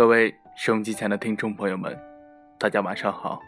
各位收音机前的听众朋友们，大家晚上好，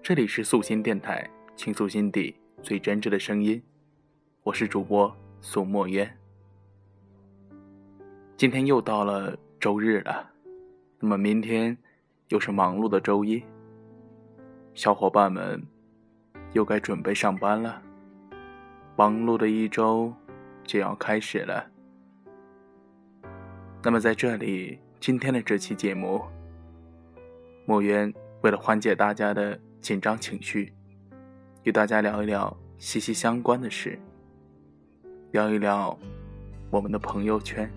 这里是素心电台，倾诉心底最真挚的声音，我是主播苏墨渊。今天又到了周日了，那么明天又是忙碌的周一，小伙伴们又该准备上班了，忙碌的一周就要开始了。那么在这里。今天的这期节目，墨渊为了缓解大家的紧张情绪，与大家聊一聊息息相关的事，聊一聊我们的朋友圈。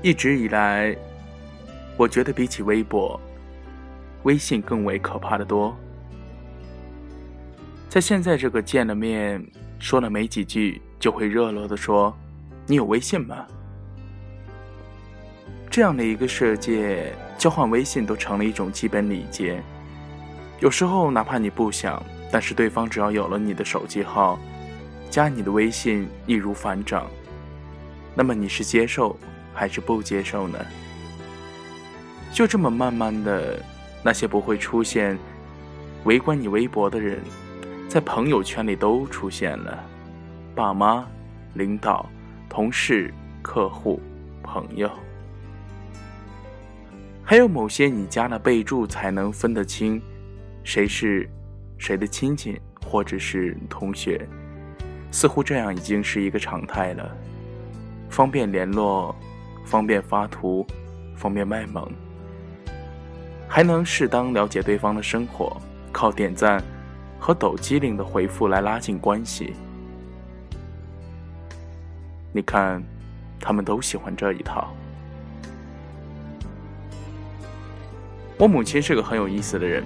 一直以来，我觉得比起微博。微信更为可怕的多。在现在这个见了面说了没几句就会热络的说：“你有微信吗？”这样的一个世界，交换微信都成了一种基本礼节。有时候哪怕你不想，但是对方只要有了你的手机号，加你的微信易如反掌。那么你是接受还是不接受呢？就这么慢慢的。那些不会出现围观你微博的人，在朋友圈里都出现了，爸妈、领导、同事、客户、朋友，还有某些你加了备注才能分得清谁是谁的亲戚或者是同学，似乎这样已经是一个常态了，方便联络，方便发图，方便卖萌。还能适当了解对方的生活，靠点赞和抖机灵的回复来拉近关系。你看，他们都喜欢这一套。我母亲是个很有意思的人，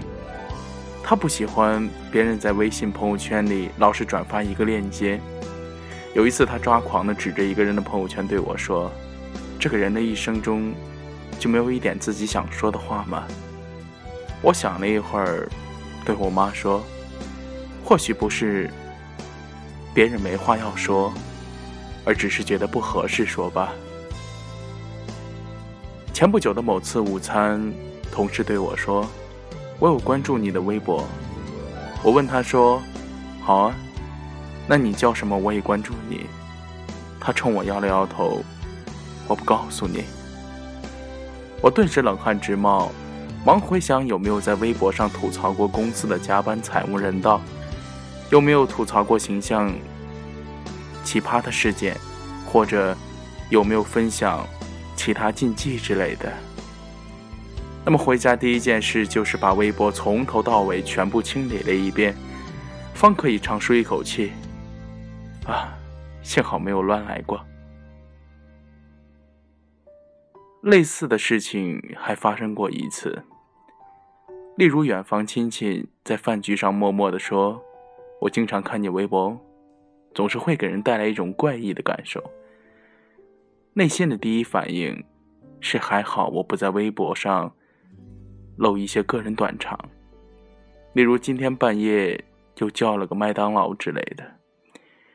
她不喜欢别人在微信朋友圈里老是转发一个链接。有一次，她抓狂的指着一个人的朋友圈对我说：“这个人的一生中，就没有一点自己想说的话吗？”我想了一会儿，对我妈说：“或许不是别人没话要说，而只是觉得不合适说吧。”前不久的某次午餐，同事对我说：“我有关注你的微博。”我问他说：“好啊，那你叫什么？我也关注你。”他冲我摇了摇头：“我不告诉你。”我顿时冷汗直冒。忙回想有没有在微博上吐槽过公司的加班惨无人道，有没有吐槽过形象奇葩的事件，或者有没有分享其他禁忌之类的。那么回家第一件事就是把微博从头到尾全部清理了一遍，方可以长舒一口气。啊，幸好没有乱来过。类似的事情还发生过一次，例如远房亲戚在饭局上默默地说：“我经常看你微博，总是会给人带来一种怪异的感受。”内心的第一反应是还好我不在微博上露一些个人短长，例如今天半夜又叫了个麦当劳之类的，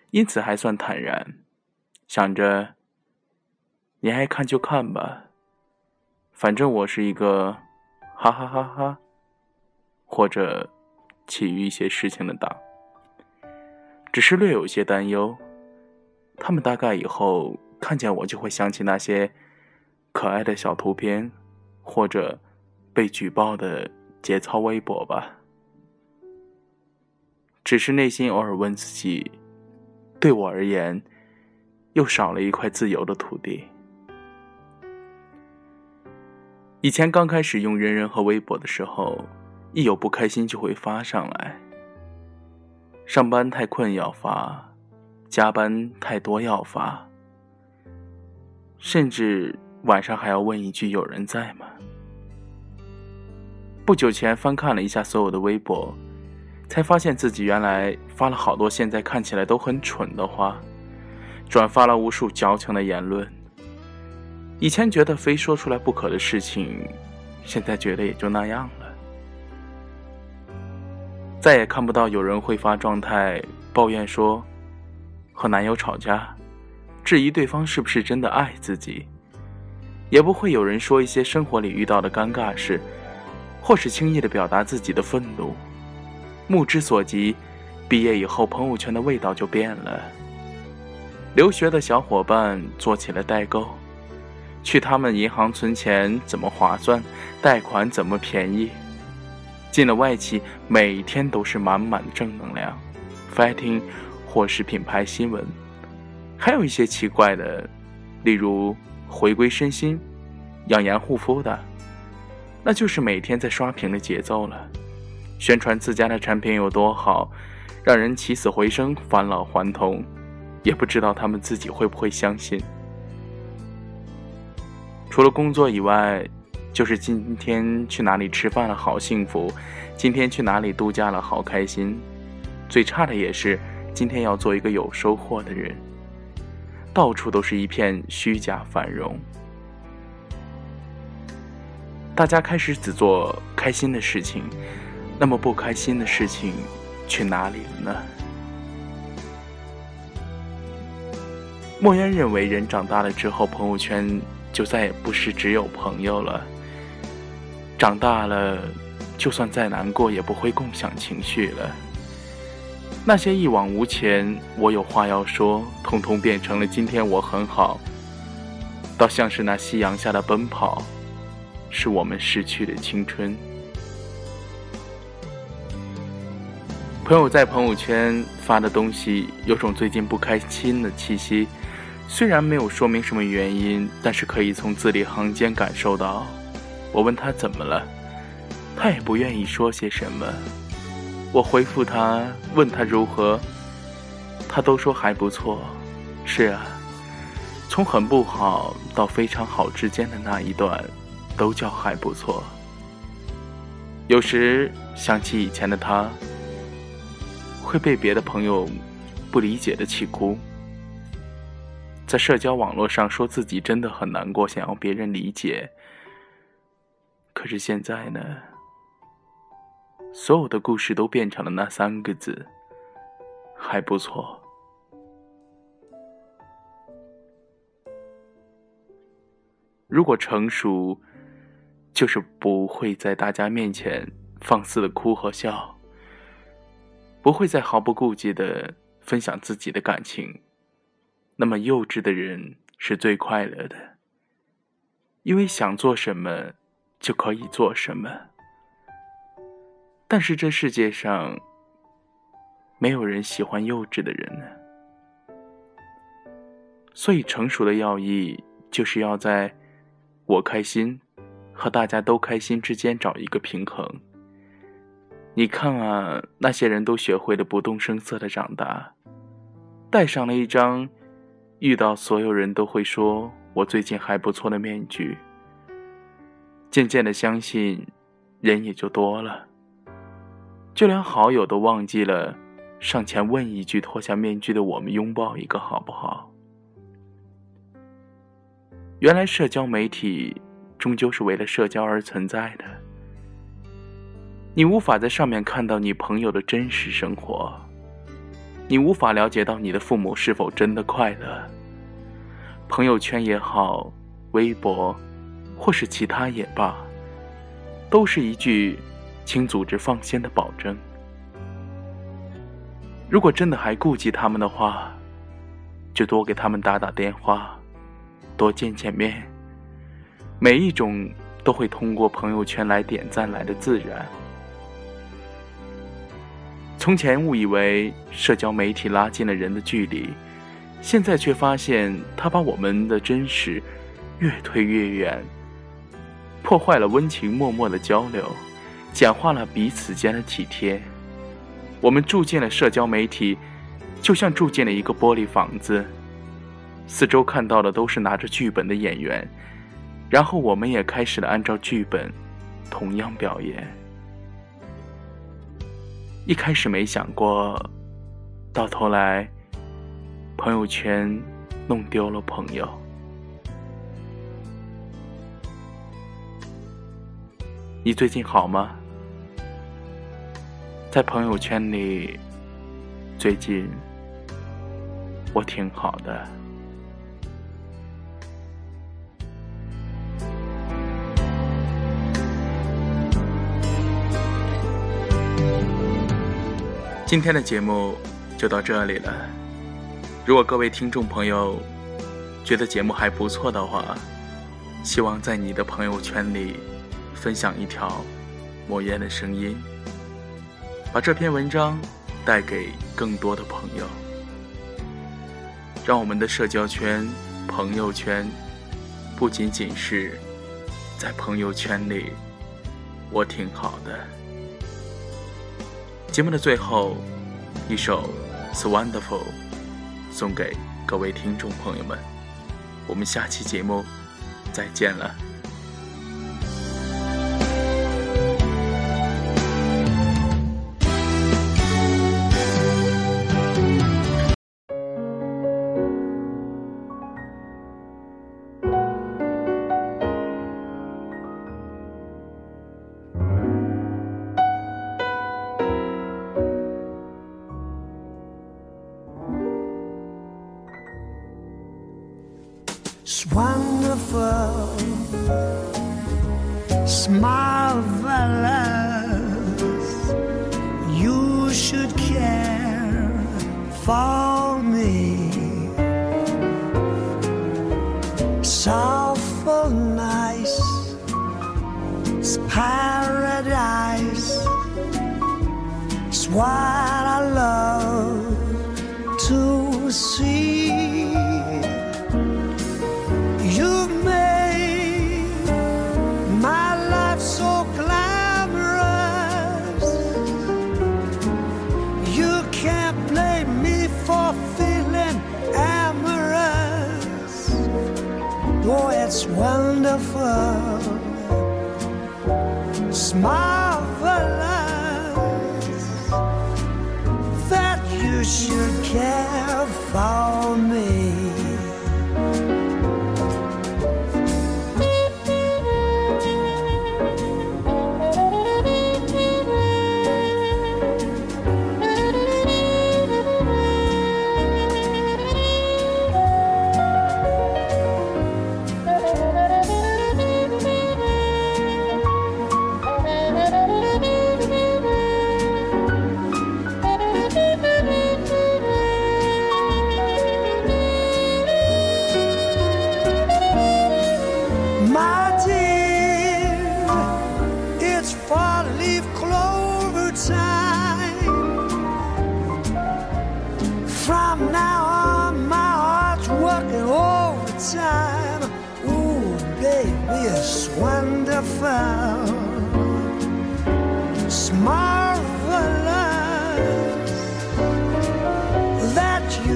因此还算坦然，想着你爱看就看吧。反正我是一个，哈哈哈哈，或者其余一些事情的党，只是略有些担忧。他们大概以后看见我就会想起那些可爱的小图片，或者被举报的节操微博吧。只是内心偶尔问自己，对我而言，又少了一块自由的土地。以前刚开始用人人和微博的时候，一有不开心就会发上来。上班太困要发，加班太多要发，甚至晚上还要问一句“有人在吗？”不久前翻看了一下所有的微博，才发现自己原来发了好多现在看起来都很蠢的话，转发了无数矫情的言论。以前觉得非说出来不可的事情，现在觉得也就那样了。再也看不到有人会发状态抱怨说和男友吵架，质疑对方是不是真的爱自己，也不会有人说一些生活里遇到的尴尬事，或是轻易的表达自己的愤怒。目之所及，毕业以后朋友圈的味道就变了。留学的小伙伴做起了代购，去他们银行存钱怎么划算，贷款怎么便宜。进了外企，每天都是满满的正能量，fighting，或是品牌新闻，还有一些奇怪的，例如回归身心、养颜护肤的，那就是每天在刷屏的节奏了，宣传自家的产品有多好，让人起死回生、返老还童。也不知道他们自己会不会相信。除了工作以外，就是今天去哪里吃饭了，好幸福；今天去哪里度假了，好开心。最差的也是今天要做一个有收获的人。到处都是一片虚假繁荣，大家开始只做开心的事情，那么不开心的事情去哪里了呢？莫言认为，人长大了之后，朋友圈就再也不是只有朋友了。长大了，就算再难过，也不会共享情绪了。那些一往无前，我有话要说，通通变成了今天我很好。倒像是那夕阳下的奔跑，是我们逝去的青春。朋友在朋友圈发的东西，有种最近不开心的气息。虽然没有说明什么原因，但是可以从字里行间感受到。我问他怎么了，他也不愿意说些什么。我回复他，问他如何，他都说还不错。是啊，从很不好到非常好之间的那一段，都叫还不错。有时想起以前的他，会被别的朋友不理解的气哭。在社交网络上说自己真的很难过，想要别人理解。可是现在呢，所有的故事都变成了那三个字：还不错。如果成熟，就是不会在大家面前放肆的哭和笑，不会再毫不顾忌的分享自己的感情。那么幼稚的人是最快乐的，因为想做什么就可以做什么。但是这世界上没有人喜欢幼稚的人呢，所以成熟的要义就是要在我开心和大家都开心之间找一个平衡。你看啊，那些人都学会了不动声色的长大，戴上了一张。遇到所有人都会说我最近还不错的面具，渐渐的相信，人也就多了。就连好友都忘记了上前问一句：“脱下面具的我们拥抱一个好不好？”原来社交媒体终究是为了社交而存在的，你无法在上面看到你朋友的真实生活。你无法了解到你的父母是否真的快乐。朋友圈也好，微博，或是其他也罢，都是一句“请组织放心”的保证。如果真的还顾及他们的话，就多给他们打打电话，多见见面。每一种都会通过朋友圈来点赞来的自然。从前误以为社交媒体拉近了人的距离，现在却发现它把我们的真实越推越远，破坏了温情脉脉的交流，简化了彼此间的体贴。我们住进了社交媒体，就像住进了一个玻璃房子，四周看到的都是拿着剧本的演员，然后我们也开始了按照剧本同样表演。一开始没想过，到头来，朋友圈弄丢了朋友。你最近好吗？在朋友圈里，最近我挺好的。今天的节目就到这里了。如果各位听众朋友觉得节目还不错的话，希望在你的朋友圈里分享一条莫言的声音，把这篇文章带给更多的朋友，让我们的社交圈、朋友圈不仅仅是在朋友圈里，我挺好的。节目的最后，一首《So Wonderful》送给各位听众朋友们。我们下期节目再见了。Wonderful, it's marvelous. You should care for me. It's awful nice, it's paradise. It's what far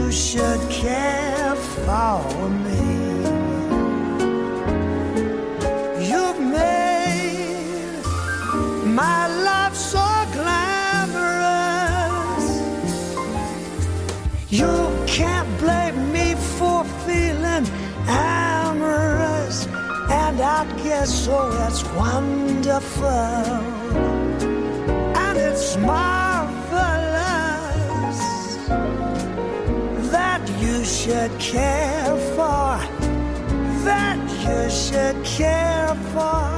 you should care for me. You've made my life so glamorous. You can't blame me for feeling amorous, and I guess oh, so. It's wonderful, and it's marvelous care for that you should care for,